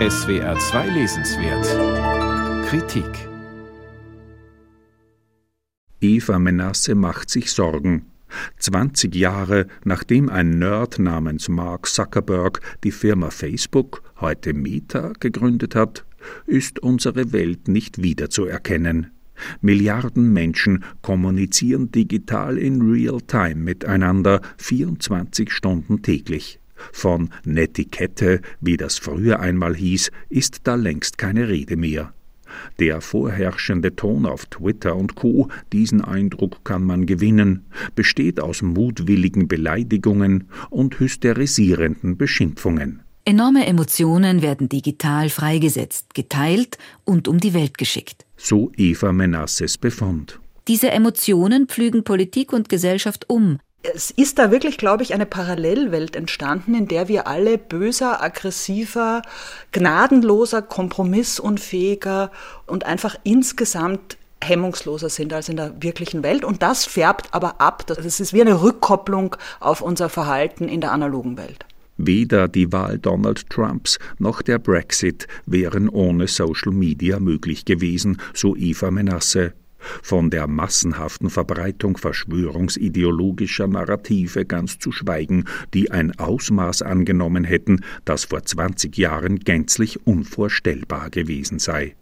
SWR 2 Lesenswert Kritik Eva Menasse macht sich Sorgen. 20 Jahre nachdem ein Nerd namens Mark Zuckerberg die Firma Facebook, heute Meta, gegründet hat, ist unsere Welt nicht wiederzuerkennen. Milliarden Menschen kommunizieren digital in Real-Time miteinander 24 Stunden täglich. Von Netiquette, wie das früher einmal hieß, ist da längst keine Rede mehr. Der vorherrschende Ton auf Twitter und Co, diesen Eindruck kann man gewinnen, besteht aus mutwilligen Beleidigungen und hysterisierenden Beschimpfungen. Enorme Emotionen werden digital freigesetzt, geteilt und um die Welt geschickt. So Eva Menasses Befund. Diese Emotionen pflügen Politik und Gesellschaft um, es ist da wirklich, glaube ich, eine Parallelwelt entstanden, in der wir alle böser, aggressiver, gnadenloser, kompromissunfähiger und einfach insgesamt hemmungsloser sind als in der wirklichen Welt. Und das färbt aber ab. Das ist wie eine Rückkopplung auf unser Verhalten in der analogen Welt. Weder die Wahl Donald Trumps noch der Brexit wären ohne Social Media möglich gewesen, so Eva Menasse von der massenhaften Verbreitung verschwörungsideologischer Narrative ganz zu schweigen, die ein Ausmaß angenommen hätten, das vor 20 Jahren gänzlich unvorstellbar gewesen sei.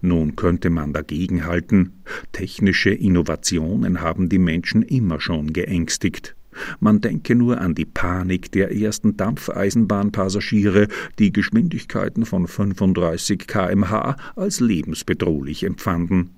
Nun könnte man dagegenhalten, technische Innovationen haben die Menschen immer schon geängstigt. Man denke nur an die Panik der ersten Dampfeisenbahnpassagiere, die Geschwindigkeiten von 35 kmh als lebensbedrohlich empfanden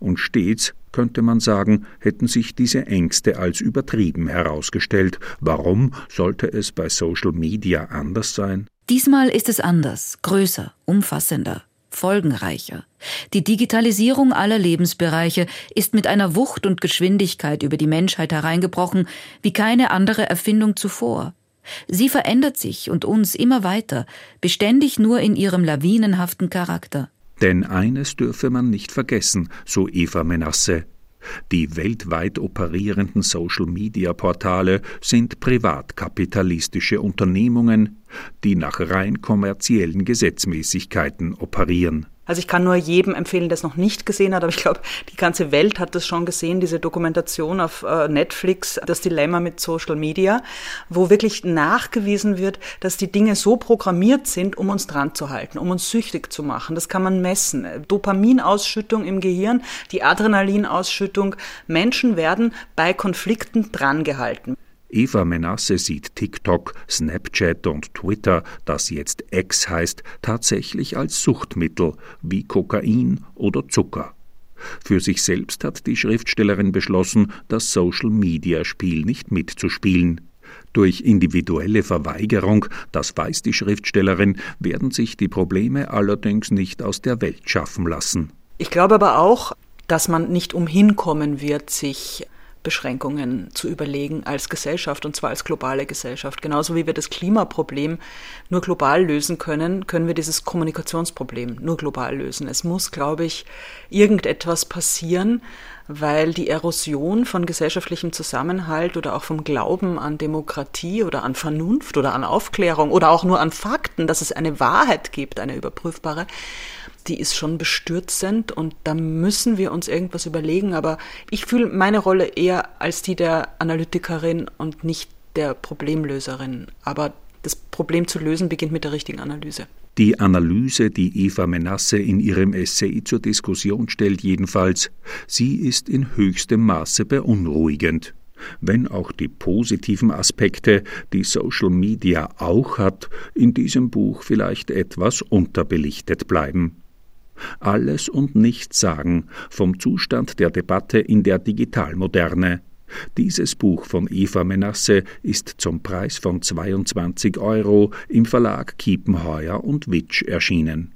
und stets, könnte man sagen, hätten sich diese Ängste als übertrieben herausgestellt. Warum sollte es bei Social Media anders sein? Diesmal ist es anders, größer, umfassender, folgenreicher. Die Digitalisierung aller Lebensbereiche ist mit einer Wucht und Geschwindigkeit über die Menschheit hereingebrochen wie keine andere Erfindung zuvor. Sie verändert sich und uns immer weiter, beständig nur in ihrem lawinenhaften Charakter. Denn eines dürfe man nicht vergessen, so Eva Menasse. Die weltweit operierenden Social-Media-Portale sind privatkapitalistische Unternehmungen, die nach rein kommerziellen Gesetzmäßigkeiten operieren. Also ich kann nur jedem empfehlen, der es noch nicht gesehen hat, aber ich glaube, die ganze Welt hat das schon gesehen, diese Dokumentation auf äh, Netflix, das Dilemma mit Social Media, wo wirklich nachgewiesen wird, dass die Dinge so programmiert sind, um uns dran zu halten, um uns süchtig zu machen. Das kann man messen. Dopaminausschüttung im Gehirn, die Adrenalinausschüttung. Menschen werden bei Konflikten drangehalten. Eva Menasse sieht TikTok, Snapchat und Twitter, das jetzt X heißt, tatsächlich als Suchtmittel wie Kokain oder Zucker. Für sich selbst hat die Schriftstellerin beschlossen, das Social-Media-Spiel nicht mitzuspielen. Durch individuelle Verweigerung, das weiß die Schriftstellerin, werden sich die Probleme allerdings nicht aus der Welt schaffen lassen. Ich glaube aber auch, dass man nicht umhin kommen wird, sich Beschränkungen zu überlegen als Gesellschaft und zwar als globale Gesellschaft. Genauso wie wir das Klimaproblem nur global lösen können, können wir dieses Kommunikationsproblem nur global lösen. Es muss, glaube ich, irgendetwas passieren, weil die Erosion von gesellschaftlichem Zusammenhalt oder auch vom Glauben an Demokratie oder an Vernunft oder an Aufklärung oder auch nur an Fakten, dass es eine Wahrheit gibt, eine überprüfbare, die ist schon bestürzend und da müssen wir uns irgendwas überlegen. Aber ich fühle meine Rolle eher als die der Analytikerin und nicht der Problemlöserin. Aber das Problem zu lösen beginnt mit der richtigen Analyse. Die Analyse, die Eva Menasse in ihrem Essay zur Diskussion stellt, jedenfalls, sie ist in höchstem Maße beunruhigend. Wenn auch die positiven Aspekte, die Social Media auch hat, in diesem Buch vielleicht etwas unterbelichtet bleiben alles und nichts sagen vom Zustand der Debatte in der Digitalmoderne. Dieses Buch von Eva Menasse ist zum Preis von 22 Euro im Verlag Kiepenheuer und Witsch erschienen.